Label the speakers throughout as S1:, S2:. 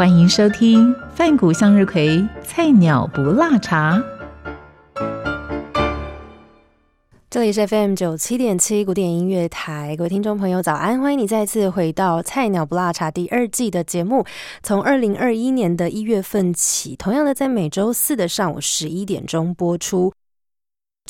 S1: 欢迎收听饭谷向日葵菜鸟不辣茶。
S2: 这里是 FM 九七点七古典音乐台，各位听众朋友早安，欢迎你再次回到《菜鸟不辣茶》第二季的节目。从二零二一年的一月份起，同样的在每周四的上午十一点钟播出。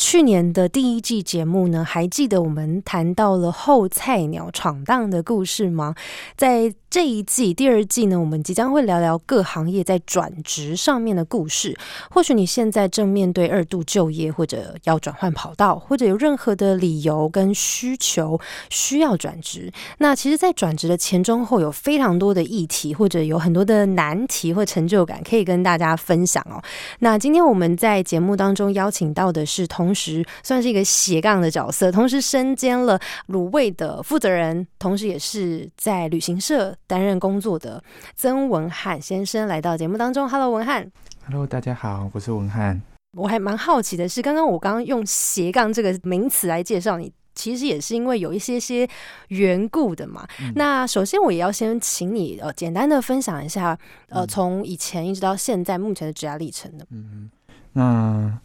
S2: 去年的第一季节目呢，还记得我们谈到了后菜鸟闯荡的故事吗？在这一季第二季呢，我们即将会聊聊各行业在转职上面的故事。或许你现在正面对二度就业，或者要转换跑道，或者有任何的理由跟需求需要转职。那其实，在转职的前中后，有非常多的议题，或者有很多的难题或成就感可以跟大家分享哦。那今天我们在节目当中邀请到的是，同时算是一个斜杠的角色，同时身兼了卤味的负责人，同时也是在旅行社。担任工作的曾文翰先生来到节目当中，Hello，文翰
S3: ，Hello，大家好，我是文翰。
S2: 我还蛮好奇的是，刚刚我刚刚用斜杠这个名词来介绍你，其实也是因为有一些些缘故的嘛。那首先我也要先请你呃简单的分享一下，呃，从以前一直到现在目前的职业历程的。
S3: 嗯，那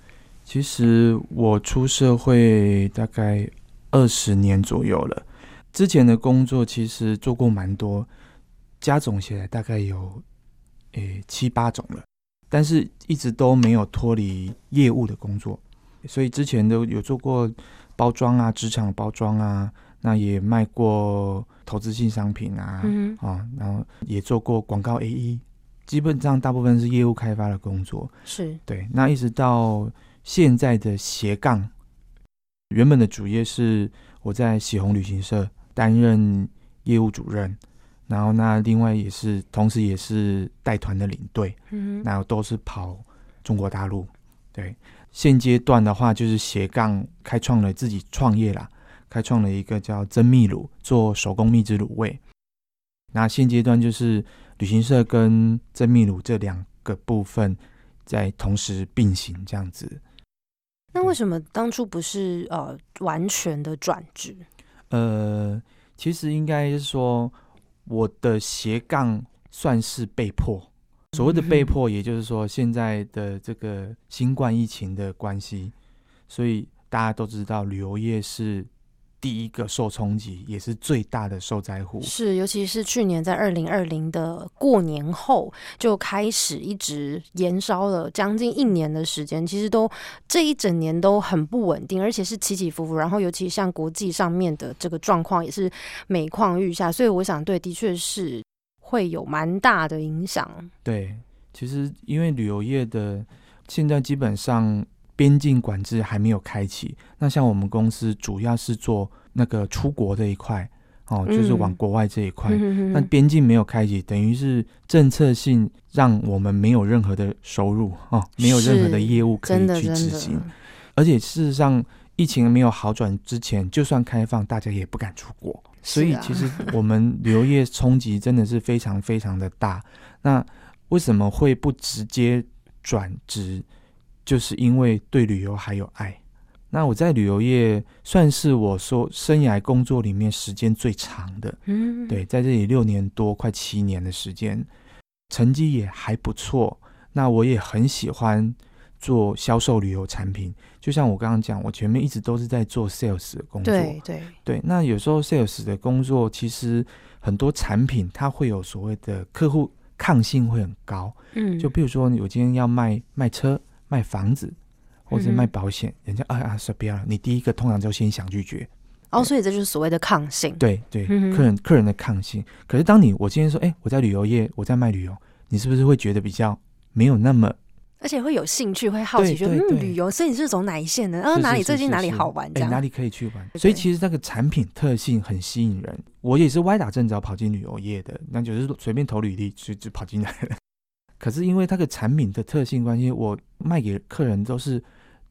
S3: 其实我出社会大概二十年左右了，之前的工作其实做过蛮多。加总起来大概有诶七八种了，但是一直都没有脱离业务的工作，所以之前都有做过包装啊，职场包装啊，那也卖过投资性商品啊，啊，然后也做过广告 A E，基本上大部分是业务开发的工作，
S2: 是
S3: 对。那一直到现在的斜杠，原本的主业是我在喜虹旅行社担任业务主任。然后那另外也是，同时也是带团的领队，嗯，然后都是跑中国大陆。对，现阶段的话就是斜杠开创了自己创业啦，开创了一个叫真蜜卤，做手工蜜汁卤味。那现阶段就是旅行社跟真蜜卤这两个部分在同时并行这样子。
S2: 那为什么当初不是呃完全的转职？
S3: 呃，其实应该是说。我的斜杠算是被迫，所谓的被迫，也就是说现在的这个新冠疫情的关系，所以大家都知道旅游业是第一个受冲击，也是最大的受灾户。
S2: 是，尤其是去年在二零二零的过年后就开始一直延烧了将近一年的时间，其实都这一整年都很不稳定，而且是起起伏伏。然后尤其像国际上面的这个状况也是每况愈下，所以我想对，的确是会有蛮大的影响。
S3: 对，其实因为旅游业的现在基本上。边境管制还没有开启，那像我们公司主要是做那个出国这一块，哦，就是往国外这一块。那边境没有开启，等于是政策性让我们没有任何的收入哦，没有任何的业务可以去执行。而且事实上，疫情没有好转之前，就算开放，大家也不敢出国。所以其实我们旅游业冲击真的是非常非常的大。那为什么会不直接转职？就是因为对旅游还有爱，那我在旅游业算是我说生涯工作里面时间最长的，嗯，对，在这里六年多，快七年的时间，成绩也还不错。那我也很喜欢做销售旅游产品，就像我刚刚讲，我前面一直都是在做 sales 的工作，
S2: 对对
S3: 对。那有时候 sales 的工作，其实很多产品它会有所谓的客户抗性会很高，嗯，就比如说我今天要卖卖车。卖房子或者卖保险，人家啊啊说不要了，你第一个通常就先想拒绝。
S2: 哦，所以这就是所谓的抗性。
S3: 对对，客人客人的抗性。可是当你我今天说，哎，我在旅游业，我在卖旅游，你是不是会觉得比较没有那么
S2: 而且会有兴趣，会好奇，说嗯，旅游，所以你是走哪一线的？然后哪里最近哪里好玩？这样
S3: 哪里可以去玩？所以其实那个产品特性很吸引人。我也是歪打正着跑进旅游业的，那就是随便投履历就就跑进来了。可是因为它的产品的特性关系，我卖给客人都是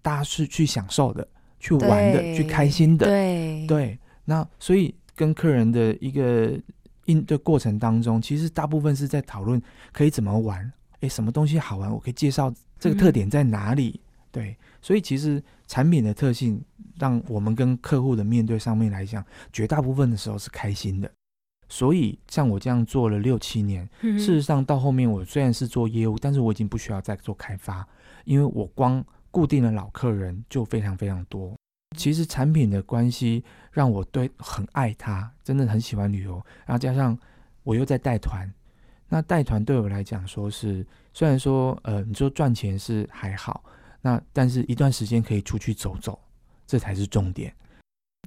S3: 大家是去享受的、去玩的、去开心的。
S2: 对
S3: 对，那所以跟客人的一个应对过程当中，其实大部分是在讨论可以怎么玩。哎，什么东西好玩？我可以介绍这个特点在哪里？对，所以其实产品的特性，让我们跟客户的面对上面来讲，绝大部分的时候是开心的。所以像我这样做了六七年，事实上到后面我虽然是做业务，但是我已经不需要再做开发，因为我光固定的老客人就非常非常多。其实产品的关系让我对很爱它，真的很喜欢旅游，然后加上我又在带团。那带团对我来讲，说是虽然说，呃，你说赚钱是还好，那但是一段时间可以出去走走，这才是重点。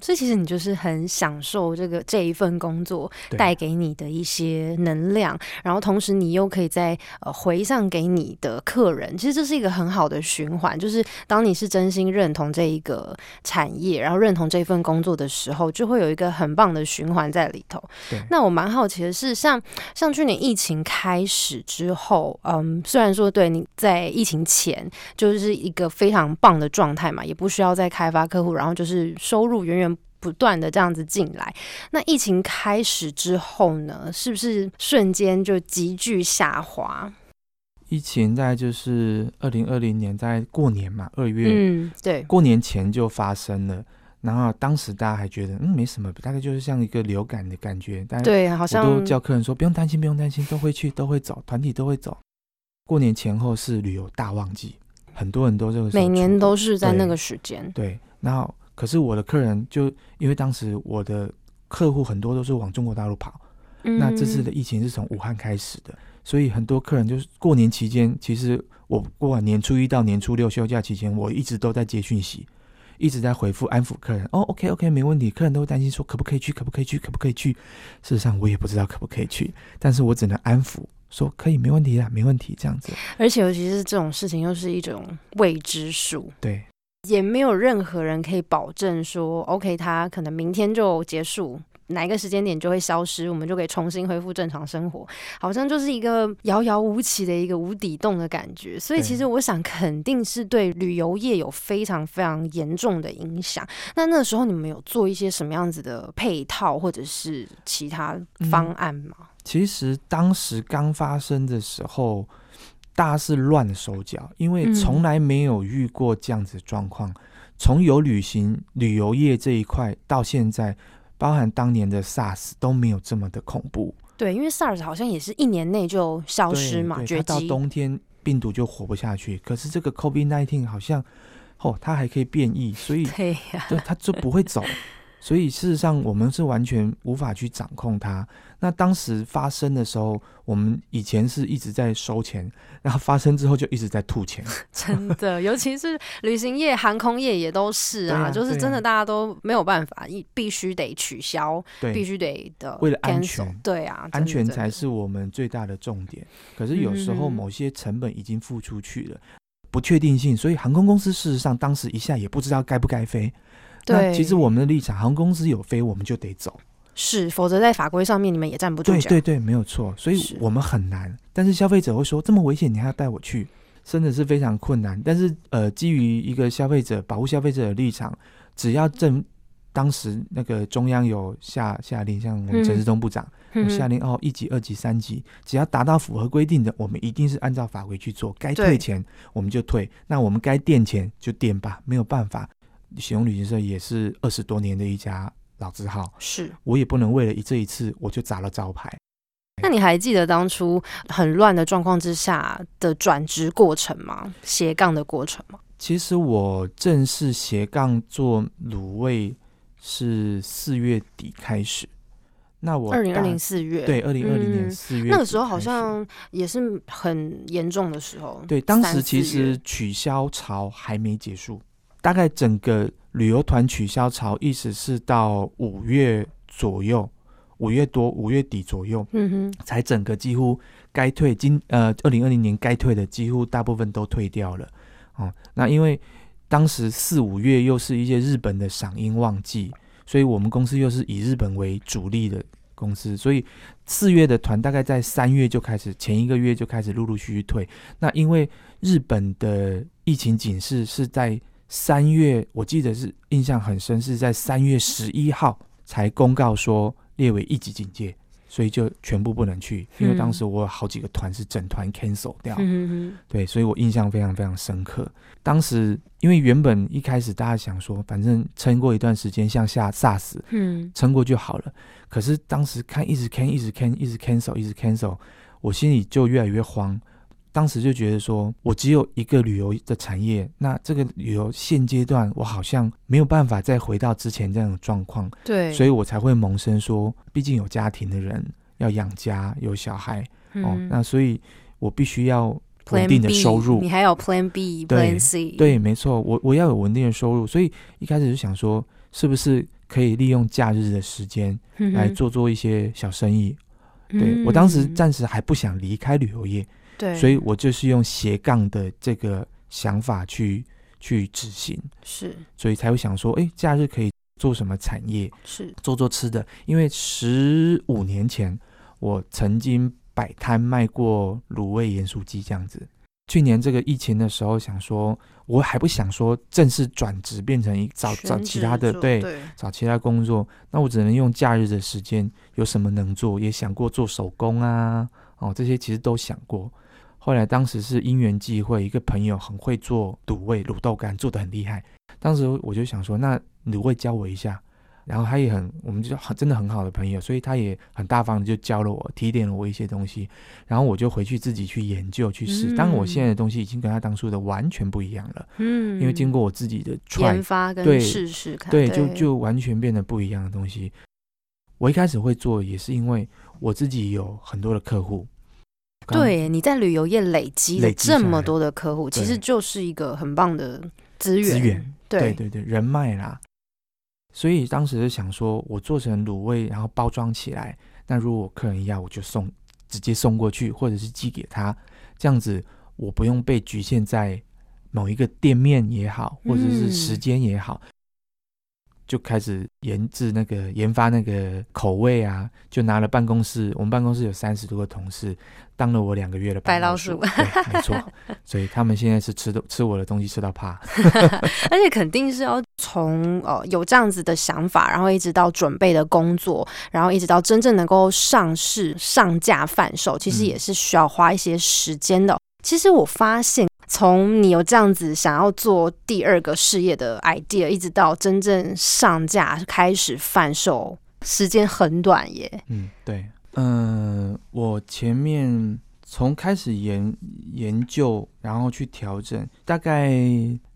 S2: 所以其实你就是很享受这个这一份工作带给你的一些能量，然后同时你又可以在呃回向给你的客人，其实这是一个很好的循环。就是当你是真心认同这一个产业，然后认同这份工作的时候，就会有一个很棒的循环在里头。那我蛮好奇的是，像像去年疫情开始之后，嗯，虽然说对你在疫情前就是一个非常棒的状态嘛，也不需要再开发客户，然后就是收入远远。不断的这样子进来，那疫情开始之后呢，是不是瞬间就急剧下滑？
S3: 疫情在就是二零二零年在过年嘛，二月，
S2: 嗯，对，
S3: 过年前就发生了。然后当时大家还觉得嗯没什么，大概就是像一个流感的感觉。但
S2: 对，好像
S3: 都叫客人说不用担心，不用担心，都会去，都会走，团体都会走。过年前后是旅游大旺季，很多人都这个
S2: 每年都是在那个时间。
S3: 对，然后。可是我的客人就因为当时我的客户很多都是往中国大陆跑，那这次的疫情是从武汉开始的，所以很多客人就是过年期间，其实我过完年初一到年初六休假期间，我一直都在接讯息，一直在回复安抚客人。哦，OK OK，没问题。客人都会担心说可不可以去，可不可以去，可不可以去。事实上我也不知道可不可以去，但是我只能安抚说可以，没问题的，没问题这样子。
S2: 而且尤其是这种事情，又是一种未知数。
S3: 对。
S2: 也没有任何人可以保证说，OK，它可能明天就结束，哪一个时间点就会消失，我们就可以重新恢复正常生活，好像就是一个遥遥无期的一个无底洞的感觉。所以，其实我想，肯定是对旅游业有非常非常严重的影响。那那时候，你们有做一些什么样子的配套或者是其他方案吗？
S3: 其实当时刚发生的时候。大家是乱手脚，因为从来没有遇过这样子状况。从有旅行旅游业这一块到现在，包含当年的 SARS 都没有这么的恐怖。
S2: 对，因为 SARS 好像也是一年内就消失嘛，绝
S3: 到冬天病毒就活不下去。可是这个 COVID-19 好像，哦，它还可以变异，所以
S2: 对呀，
S3: 它就不会走。所以事实上，我们是完全无法去掌控它。那当时发生的时候，我们以前是一直在收钱，然后发生之后就一直在吐钱。
S2: 真的，尤其是旅行业、航空业也都是啊，就是真的大家都没有办法，一必须得取消，必须得的，
S3: 为了安全，
S2: 对啊，
S3: 安全才是我们最大的重点。可是有时候某些成本已经付出去了，不确定性，所以航空公司事实上当时一下也不知道该不该飞。那其实我们的立场，航空公司有飞，我们就得走，
S2: 是，否则在法规上面你们也站不住
S3: 脚。对对对，没有错，所以我们很难。但是消费者会说这么危险，你还要带我去，真的是非常困难。但是呃，基于一个消费者保护消费者的立场，只要政当时那个中央有下下令，像我们陈世忠部长有下令哦，一级、二级、三级，只要达到符合规定的，我们一定是按照法规去做。该退钱我们就退，那我们该垫钱就垫吧，没有办法。喜用旅行社也是二十多年的一家老字号，
S2: 是
S3: 我也不能为了一这一次我就砸了招牌。
S2: 那你还记得当初很乱的状况之下的转职过程吗？斜杠的过程吗？
S3: 其实我正式斜杠做卤味是四月底开始。那我
S2: 二零二零四月
S3: 对二零二零年四月
S2: 那个时候好像也是很严重的时候。
S3: 对，当时其实取消潮还没结束。大概整个旅游团取消潮，意思是到五月左右，五月多五月底左右，
S2: 嗯哼，
S3: 才整个几乎该退今呃二零二零年该退的几乎大部分都退掉了哦。那因为当时四五月又是一些日本的赏樱旺季，所以我们公司又是以日本为主力的公司，所以四月的团大概在三月就开始，前一个月就开始陆陆续续退。那因为日本的疫情警示是在三月，我记得是印象很深，是在三月十一号才公告说列为一级警戒。所以就全部不能去，因为当时我有好几个团是整团 cancel 掉，
S2: 嗯
S3: 对，所以我印象非常非常深刻。当时因为原本一开始大家想说，反正撑过一段时间，像下 SARS，
S2: 嗯，
S3: 撑过就好了。可是当时看一直 can 一直 can 一直 cancel 一直 cancel，我心里就越来越慌。当时就觉得说，我只有一个旅游的产业，那这个旅游现阶段我好像没有办法再回到之前这样的状况，
S2: 对，
S3: 所以我才会萌生说，毕竟有家庭的人要养家，有小孩哦，
S2: 嗯
S3: 那所以我必须要稳定的收入。
S2: 你。还有 Plan B、Plan C，
S3: 对，没错，我我要有稳定的收入，所以一开始就想说，是不是可以利用假日的时间来做做一些小生意？对我当时
S2: 嗯
S3: 暂时还不想离开旅游业，
S2: 对，
S3: 所以我就是用斜杠的这个想法去去执行，
S2: 是。
S3: 所以才会想说，哎，假日可以做什么产业？
S2: 是。
S3: 做做吃的，因为十五年前我曾经摆摊卖过卤味盐酥鸡这样子。去年这个疫情的时候，想说我还不想说正式转职变成一找找其他的对。找其他工作，那我只能用假日的时间有什么能做，也想过做手工啊，哦这些其实都想过。后来当时是因缘际会，一个朋友很会做卤味、卤豆干，做的很厉害。当时我就想说，那卤味教我一下。然后他也很，我们就很真的很好的朋友，所以他也很大方的就教了我，提点了我一些东西。然后我就回去自己去研究去试。
S2: 嗯
S3: 当然我现在的东西已经跟他当初的完全不一样了，
S2: 嗯，
S3: 因为经过我自己的
S2: 研发跟
S3: 对
S2: 试试看，
S3: 对，就就完全变得不一样的东西。我一开始会做，也是因为我自己有很多的客户。刚，
S2: 对，你在旅游业累积了这么多的客户，其实就是一个很棒的资源。
S3: 资源
S2: 对
S3: 对对对，人脉啦。所以当时就想说，我做成卤味，然后包装起来。那如果客人要，我就送，直接送过去，或者是寄给他。这样子，我不用被局限在某一个店面也好，或者是时
S2: 嗯
S3: 间也好，就开始研制那个研发那个口味啊，就拿了办公室，我们办公室有三十多个同事，当了我两个月的
S2: 白老
S3: 鼠，对，没错，所以他们现在是吃的吃我的东西吃到怕，
S2: 而且肯定是要从呃有这样子的想法，然后一直到准备的工作，然后一直到真正能够上市、上架贩售，其实
S3: 嗯。
S2: 也是需要花一些时间的。其实我发现，从你有这样子想要做第二个事业的 idea，一直到真正上架开始贩售，时间很短耶。
S3: 嗯，对，嗯、我前面从开始研研究，然后去调整，大概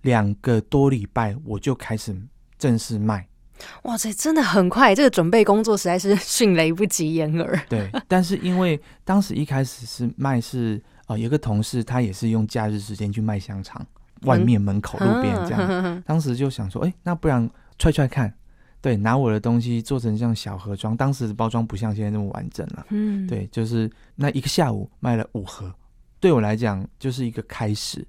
S3: 两个多礼拜，我就开始正式卖。
S2: 哇塞，真的很快，这个准备工作实在是 迅雷不及掩耳。
S3: 对，但是因为当时一开始是卖是呃，有个同事他也是用假日时间去卖香肠，外面门口路边这样。
S2: 样，
S3: 当时就想说，哎、那不然踹踹看，对，拿我的东西做成像小盒装，当时的包装不像现在那么完整了。
S2: 嗯，
S3: 对，就是那一个下午卖了五盒，对我来讲就是一个开始。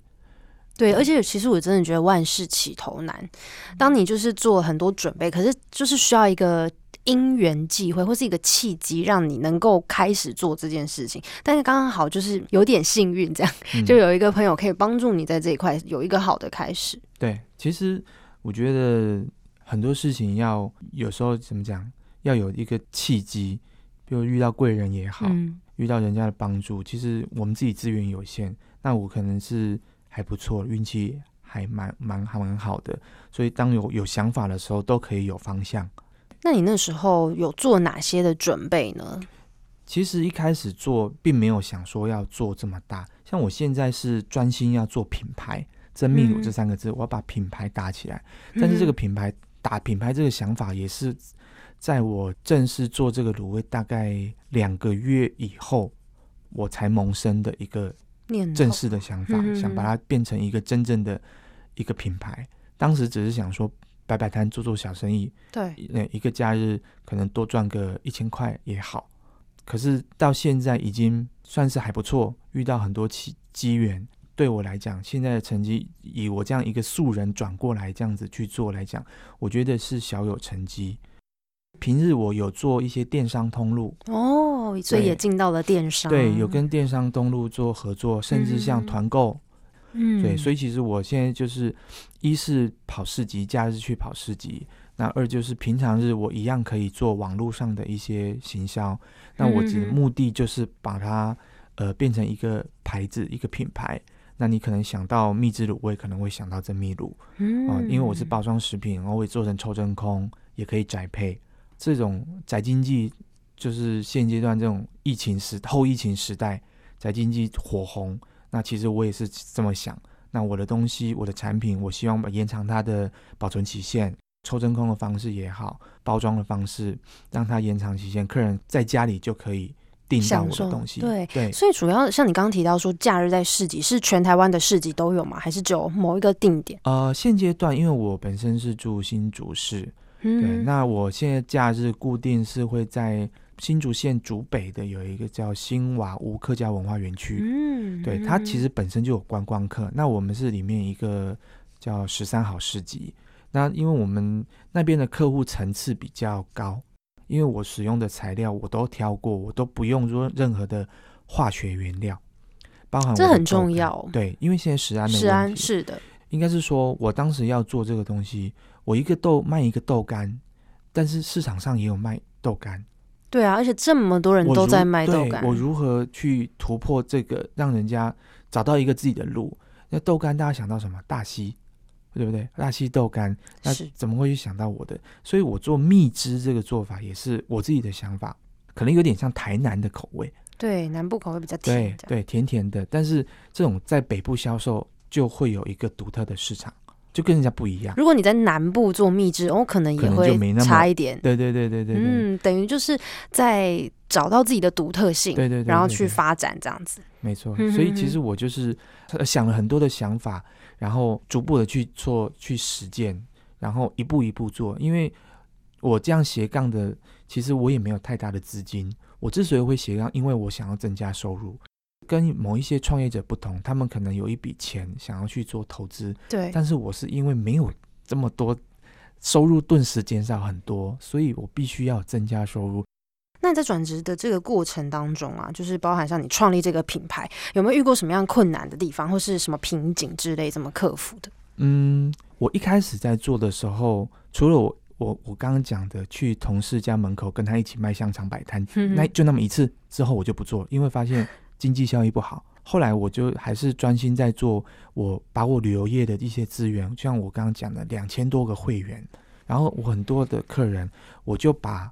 S2: 对，而且其实我真的觉得万事起头难。当你就是做了很多准备，可是就是需要一个因缘际会或是一个契机，让你能够开始做这件事情。但是刚刚好就是有点幸运，这样、
S3: 嗯
S2: 就有一个朋友可以帮助你在这一块有一个好的开始。
S3: 对，其实我觉得很多事情要有时候怎么讲，要有一个契机，比如遇到贵人也好，
S2: 嗯，
S3: 遇到人家的帮助。其实我们自己资源有限，那我可能是还不错，运气还蛮蛮还蛮好的，所以当有有想法的时候，都可以有方向。
S2: 那你那时候有做哪些的准备呢？
S3: 其实一开始做，并没有想说要做这么大。像我现在是专心要做品牌，真秘鲁
S2: 嗯
S3: 这三个字，我要把品牌打起来。但是这个
S2: 嗯
S3: 品牌打品牌这个想法，也是在我正式做这个卤味大概两个月以后，我才萌生的一个
S2: 念
S3: 正式的想法，
S2: 嗯
S3: 想把它变成一个真正的一个品牌。当时只是想说摆摆摊做做小生意，
S2: 对，
S3: 那一个假日可能多赚个一千块也好。可是到现在已经算是还不错，遇到很多机机缘。对我来讲，现在的成绩以我这样一个素人转过来这样子去做来讲，我觉得是小有成绩。平日我有做一些电商通路。
S2: 哦，所以也进到了电商，
S3: 对，有跟电商通路做合作，甚至像团购，
S2: 嗯，
S3: 对，所以其实我现在就是一是跑市集，假日去跑市集。那二就是平常日我一样可以做网络上的一些行销，那我只目的就是把它呃变成一个牌子一个品牌。那你可能想到蜜汁卤，我也可能会想到真蜜卤，啊，因为我是包装食品，然后会做成抽真空，也可以宅配。这种宅经济就是现阶段这种疫情时后疫情时代宅经济火红，那其实我也是这么想。那我的东西我的产品，我希望延长它的保存期限。抽真空的方式也好，包装的方式让它延长期限，客人在家里就可以订到我的东西。
S2: 对
S3: 对，
S2: 所以主要像你刚刚提到说，假日在市集是全台湾的市集都有吗？还是只有某一个定点？
S3: 呃，现阶段因为我本身是住新竹市，对，那我现在假日固定是会在新竹县竹北的有一个叫新瓦屋客家文化园区。嗯，对，它其实本身就有观光客。那我们是里面一个叫十三好市集。那因为我们那边的客户层次比较高，因为我使用的材料我都挑过，我都不用说任何的化学原料，包含
S2: 这很重要。
S3: 对，因为现在食安的
S2: 食安是的，
S3: 应该是说我当时要做这个东西，我一个豆卖一个豆干，但是市场上也有卖豆干。
S2: 对啊，而且这么多人都在卖豆干，
S3: 我如何去突破这个，让人家找到一个自己的路？那豆干大家想到什么？大溪。对不对？大溪豆干，那怎么会去想到我的？所以我做蜜汁这个做法也是我自己的想法，可能有点像台南的口味。
S2: 对，南部口味比较甜，
S3: 对对，甜甜的。但是这种在北部销售就会有一个独特的市场，就跟人家不一样。
S2: 如果你在南部做蜜汁，哦，可能也会差一点。
S3: 对对对对对，
S2: 嗯，等于就是在找到自己的独特性，
S3: 对对，
S2: 然后去发展这样子。
S3: 没错，所以其实我就是想了很多的想法。然后逐步的去做、去实践，然后一步一步做。因为我这样斜杠的，其实我也没有太大的资金。我之所以会斜杠，因为我想要增加收入。跟某一些创业者不同，他们可能有一笔钱想要去做投资，
S2: 对。
S3: 但是我是因为没有这么多收入，顿时减少很多，所以我必须要增加收入。
S2: 那在转职的这个过程当中啊，就是包含像你创立这个品牌，有没有遇过什么样困难的地方，或是什么瓶颈之类，怎么克服的？
S3: 嗯，我一开始在做的时候，除了我我我刚刚讲的去同事家门口跟他一起卖香肠摆摊，那就那么一次之后，我就不做了，因为发现经济效益不好。后来我就还是专心在做，我把我旅游业的一些资源，就像我刚刚讲的两千多个会员，然后我很多的客人，我就把。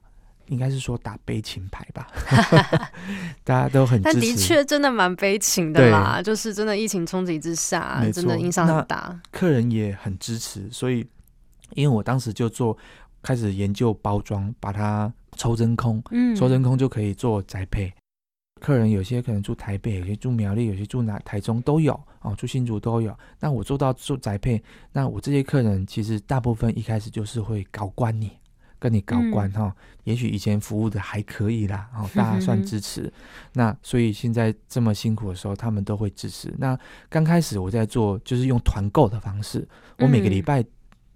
S3: 应该是说打悲情牌吧，大家都很。
S2: 但的确真的蛮悲情的啦，就是真的疫情冲击之下，真的影响很大。
S3: 客人也很支持，所以因为我当时就做开始研究包装，把它抽真空，嗯，抽真空就可以做宅配。客人有些可能住台北，有些住苗栗，有些住哪台中都有哦，住新竹都有。那我做到做宅配，那我这些客人其实大部分一开始就是会搞关你。跟你搞关哈，也许以前服务的还可以啦，哦，大家算支持。那所以现在这么辛苦的时候，他们都会支持。那刚开始我在做，就是用团购的方式，我每个礼拜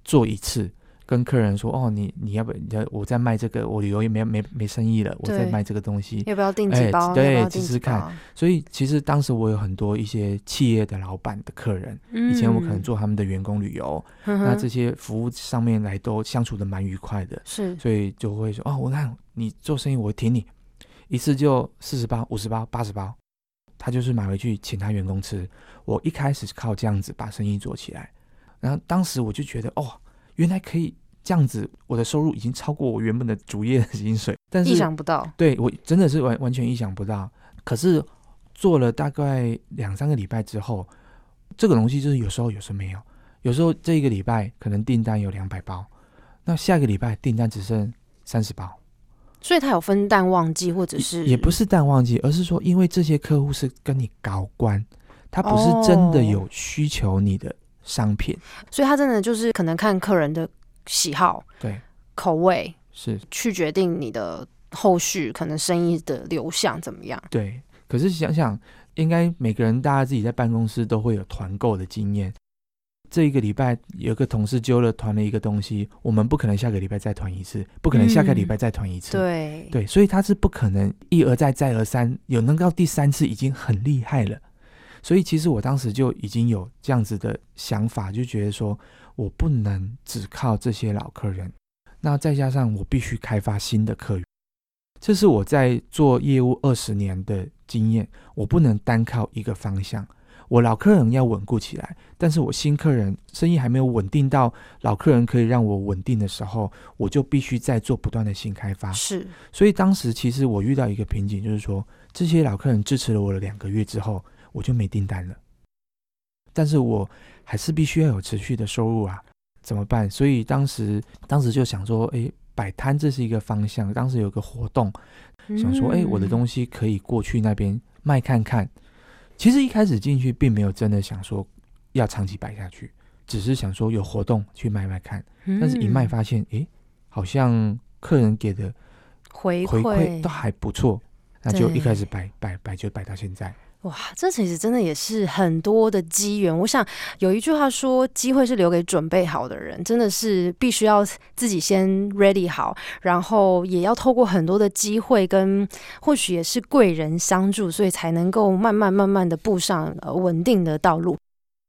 S3: 做一次。跟客人说哦，你你要不要？我在卖这个，我旅游也没没没生意了，我在卖这个东西，
S2: 要不要订几包？
S3: 对，试试看。所以其实当时我有很多一些企业的老板的客人，以前我可能做他们的员工旅游，那这些服务上面来都相处的蛮愉快的，
S2: 是，
S3: 所以就会说哦，我看你做生意，我挺你，一次就四十包、五十包、八十包，他就是买回去请他员工吃。我一开始是靠这样子把生意做起来，然后当时我就觉得哦。原来可以这样子，我的收入已经超过我原本的主业的薪水，但是
S2: 意想不到，
S3: 对我真的是完完全意想不到。可是做了大概两三个礼拜之后，这个东西就是有时候有时候没有，有时候这一个礼拜可能订单有两百包，那下个礼拜订单只剩三十包，
S2: 所以它有分淡旺季或者是
S3: 也不是淡旺季，而是说因为这些客户是跟你高关，他不是真的有需求你的。商品，
S2: 所以他真的就是可能看客人的喜好、
S3: 对，
S2: 口味
S3: 是，
S2: 去决定你的后续可能生意的流向怎么样。
S3: 对。可是想想，应该每个人大家自己在办公室都会有团购的经验。这一个礼拜有个同事揪了团了一个东西，我们不可能下个礼拜再团一次，不可能下个礼拜再团一次。
S2: 对
S3: 对，所以他是不可能一而再再而三，有能到第三次已经很厉害了。所以其实我当时就已经有这样子的想法，就觉得说我不能只靠这些老客人，那再加上我必须开发新的客源，这是我在做业务二十年的经验，我不能单靠一个方向。我老客人要稳固起来，但是我新客人生意还没有稳定到老客人可以让我稳定的时候，我就必须再做不断的新开发。
S2: 是，
S3: 所以当时其实我遇到一个瓶颈，就是说这些老客人支持了我了两个月之后，我就没订单了。但是我还是必须要有持续的收入啊，怎么办？所以当时当时就想说，诶，摆摊这是一个方向。当时有个活动，想说，诶，我的东西可以过去那边卖看看。其实一开始进去并没有真的想说要长期摆下去，只是想说有活动去卖卖看。但是一卖发现，诶，好像客人给的
S2: 回
S3: 回馈都还不错，那就一开始摆摆摆就摆到现在。
S2: 哇，这其实真的也是很多的机缘。我想有一句话说，机会是留给准备好的人，真的是必须要自己先 ready 好，然后也要透过很多的机会跟或许也是贵人相助，所以才能够慢慢慢慢的步上呃稳定的道路。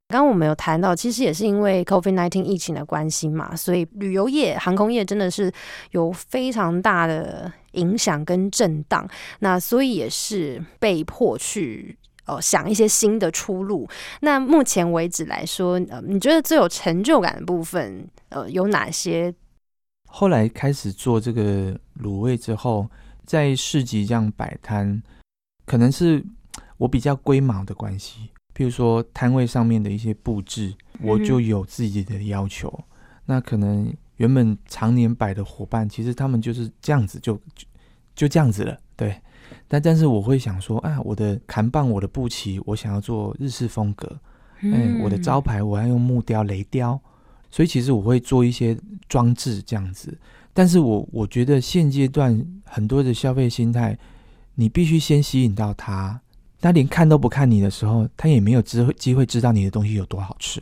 S2: 刚刚我们有谈到，其实也是因为 COVID-19 疫情的关系嘛，所以旅游业、航空业真的是有非常大的影响跟震荡。那所以也是被迫去呃想一些新的出路。那目前为止来说，呃，你觉得最有成就感的部分，呃，有哪些？
S3: 后来开始做这个卤味之后，在市集这样摆摊，可能是我比较龟毛的关系。譬如说摊位上面的一些布置，我就有自己的要求。那可能原本常年摆的伙伴，其实他们就是这样子就，就就这样子了，对。但但是我会想说，啊，我的砍棒、我的布旗，我想要做日式风格，哎、我的招牌我要用木雕、雷雕，所以其实我会做一些装置这样子。但是我我觉得现阶段很多的消费心态，你必须先吸引到他，他连看都不看你的时候，他也没有机会机会知道你的东西有多好吃。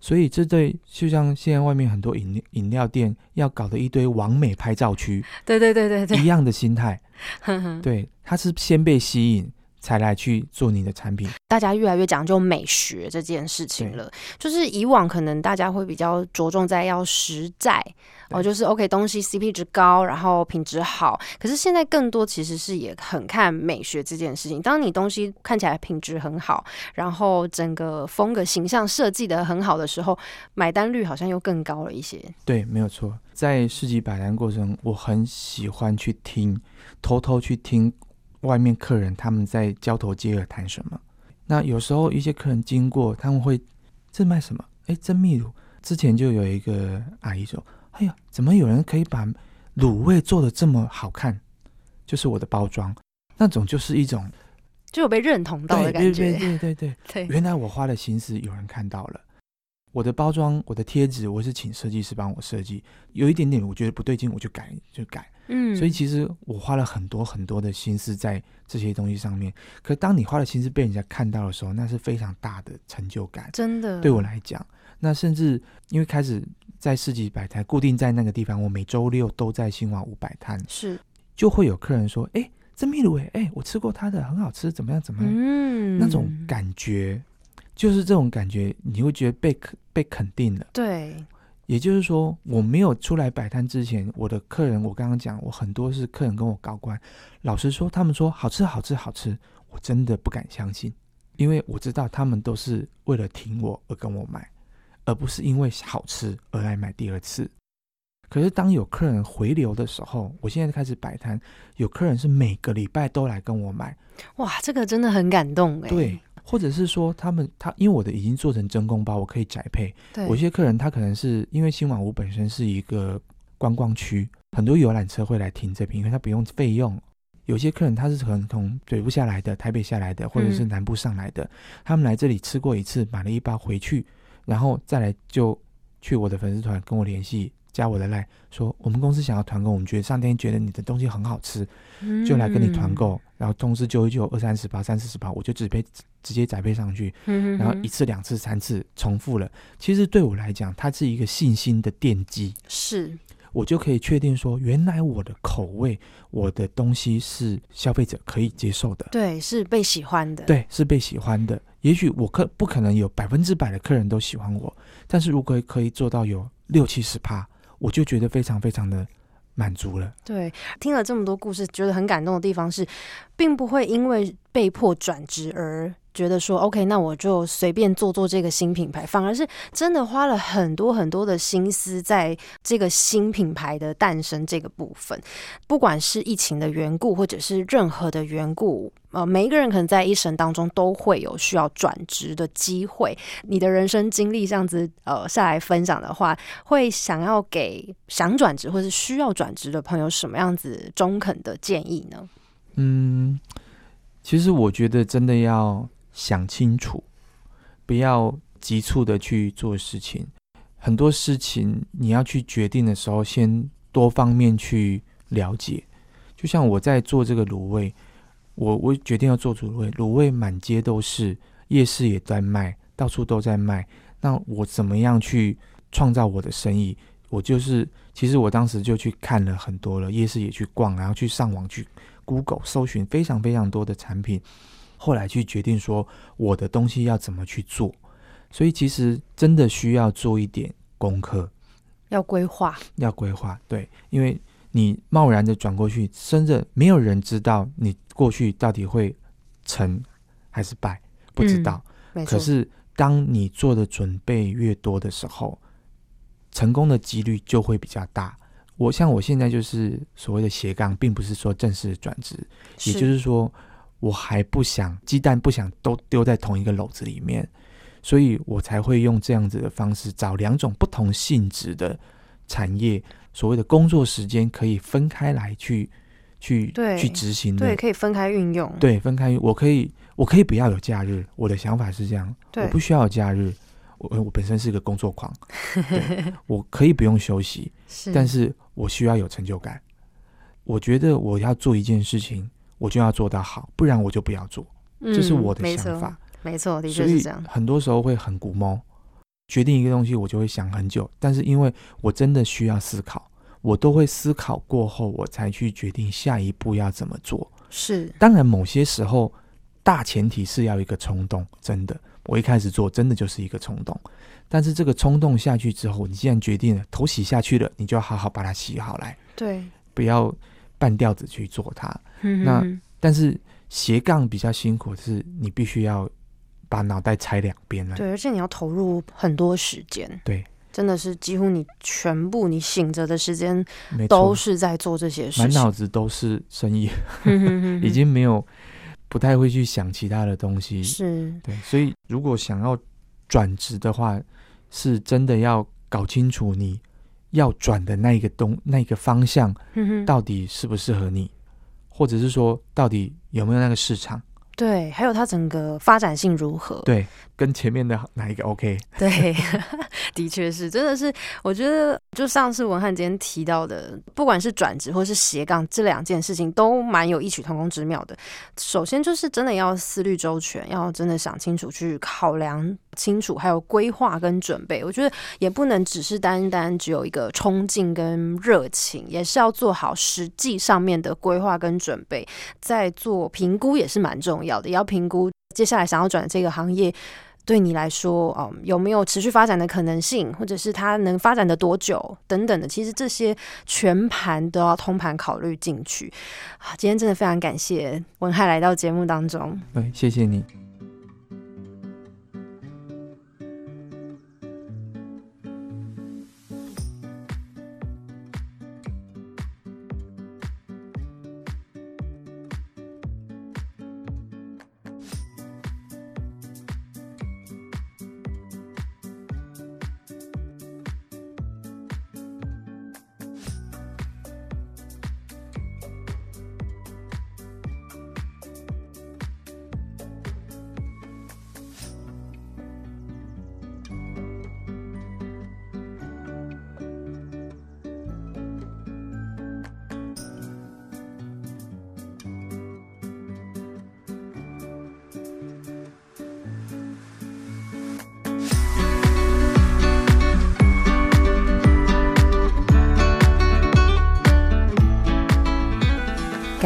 S3: 所以这对就像现在外面很多饮饮料店要搞的一堆完美拍照区
S2: 对对对对对。
S3: 一，样的心态，对，他是先被吸引才来去做你的产品。
S2: 大家越来越讲究美学这件事情了。就是以往可能大家会比较着重在要实在哦，就是 OK 东西 CP 值高，然后品质好。可是现在更多其实是也很看美学这件事情。当你东西看起来品质很好，然后整个风格形象设计的很好的时候，买单率好像又更高了一些。
S3: 对，没有错。在市集摆摊过程，我很喜欢去听，偷偷去听外面客人他们在交头接耳谈什么。那有时候一些客人经过，他们会这卖什么？哎，真秘鲁。之前就有一个阿姨说：“哎呀，怎么有人可以把卤味做的这么好看？就是我的包装，那种就是一种
S2: 就有被认同到的
S3: 对对
S2: 感觉，
S3: 对对对对，
S2: 对
S3: 原来我花了心思，有人看到了。我的包装，我的贴纸，我是请设计师帮我设计，有一点点我觉得不对劲，我就改就改。
S2: 嗯
S3: 所以其实我花了很多很多的心思在这些东西上面。可当你花了心思被人家看到的时候，那是非常大的成就感。
S2: 真的
S3: 对我来讲，那甚至因为开始在市集摆摊，固定在那个地方，我每周六都在新华五摆摊，
S2: 是
S3: 就会有客人说：“哎，真秘鲁哎，哎，我吃过它的，很好吃，怎么样怎么样？”
S2: 嗯
S3: 那种感觉，就是这种感觉，你会觉得被肯被肯定了。
S2: 对
S3: 也就是说，我没有出来摆摊之前，我的客人，我刚刚讲，我很多是客人跟我告官，老实说，他们说好吃好吃好吃，我真的不敢相信，因为我知道他们都是为了挺我而跟我买，而不是因为好吃而来买第二次。可是当有客人回流的时候，我现在开始摆摊，有客人是每个礼拜都来跟我买，
S2: 哇，这个真的很感动哎。
S3: 对，或者是说他们他因为我的已经做成真空包，我可以宅配。
S2: 对，
S3: 有些客人他可能是因为新网屋本身是一个观光区，很多游览车会来停这边，因为它不用费用。有些客人他是可能从北部下来的、台北下来的，或者是
S2: 嗯
S3: 南部上来的，他们来这里吃过一次，买了一包回去，然后再来就去我的粉丝团跟我联系加我的赖，说我们公司想要团购，我们觉得上天觉得你的东西很好吃，
S2: 嗯。
S3: 就来跟你团购，然后通知就会就有二三十包、三四十包，我就直接直接载配上去，
S2: 嗯，
S3: 然后一次、两次、三次重复了。其实对我来讲，它是一个信心的奠基，
S2: 是。
S3: 我就可以确定说，原来我的口味、我的东西是消费者可以接受的，
S2: 对，是被喜欢的，，
S3: 对，是被喜欢的。也许我可不可能有百分之百的客人都喜欢我，但是如果可以做到有六七十趴，我就觉得非常非常的满足了。
S2: 对，听了这么多故事，觉得很感动的地方是，并不会因为被迫转职而觉得说 OK，那我就随便做做这个新品牌，反而是真的花了很多很多的心思在这个新品牌的诞生这个部分。不管是疫情的缘故，或者是任何的缘故，呃，每一个人可能在一生当中都会有需要转职的机会。你的人生经历这样子呃下来分享的话，会想要给想转职或是需要转职的朋友什么样子中肯的建议呢？
S3: 嗯，其实我觉得真的要想清楚，不要急促的去做事情。很多事情你要去决定的时候，先多方面去了解。就像我在做这个卤味，我我决定要做卤味，卤味满街都是，夜市也在卖，到处都在卖。那我怎么样去创造我的生意？我就是，其实我当时就去看了很多了，夜市也去逛，然后去上网去 Google 搜寻非常非常多的产品，后来去决定说我的东西要怎么去做。所以其实真的需要做一点功课，
S2: 要规划，
S3: 要规划。对，因为你贸然的转过去，真的没有人知道你过去到底会成还是败，不知道。可，是当你做的准备越多的时候，成功的几率就会比较大。我像我现在就是所谓的斜杠，并不是说正式转职，也就是说，我还不想鸡蛋不想都丢在同一个篓子里面，所以我才会用这样子的方式，找两种不同性质的产业，所谓的工作时间可以分开来去去
S2: 对
S3: 去执行的
S2: 对，可以分开运用，
S3: 对，分开，我可以，我可以不要有假日。我的想法是这样，
S2: 对
S3: 我不需要有假日。我我本身是个工作狂，对我可以不用休息，
S2: 是，
S3: 但是我需要有成就感。我觉得我要做一件事情，我就要做到好，不然我就不要做。这是
S2: 嗯
S3: 我的想法，
S2: 没错，的
S3: 所以
S2: 确是这样，
S3: 很多时候会很古猫。决定一个东西，我就会想很久，但是因为我真的需要思考，我都会思考过后，我才去决定下一步要怎么做。
S2: 是
S3: 当然，某些时候大前提是要一个冲动，真的。我一开始做真的就是一个冲动，但是这个冲动下去之后，你既然决定了头洗下去了，你就要好好把它洗好来，
S2: 对，
S3: 不要半吊子去做它。
S2: 嗯
S3: 那但是斜杠比较辛苦，是你必须要把脑袋拆两边来。
S2: 对，而且你要投入很多时间，
S3: 对，
S2: 真的是几乎你全部你醒着的时间，都是在做这些事
S3: 满，脑子都是生意，已经没有不太会去想其他的东西。
S2: 是。
S3: 对，所以如果想要转职的话，是真的要搞清楚你要转的那一个东那个方向到底适不适合你，或者是说到底有没有那个市场。
S2: 对，还有它整个发展性如何？
S3: 对，跟前面的哪一个 OK？
S2: 对，的确是，真的是，我觉得就上次文翰今天提到的，不管是转职或是斜杠这两件事情，都蛮有异曲同工之妙的。首先就是真的要思虑周全，要真的想清楚，去考量清楚，还有规划跟准备。我觉得也不能只是单单只有一个冲劲跟热情，也是要做好实际上面的规划跟准备，在做评估也是蛮重要的，也要评估接下来想要转这个行业。对你来说，嗯，有没有持续发展的可能性，或者是它能发展的多久等等的，其实这些全盘都要通盘考虑进去啊。今天真的非常感谢文翰来到节目当中，
S3: 对，谢谢你。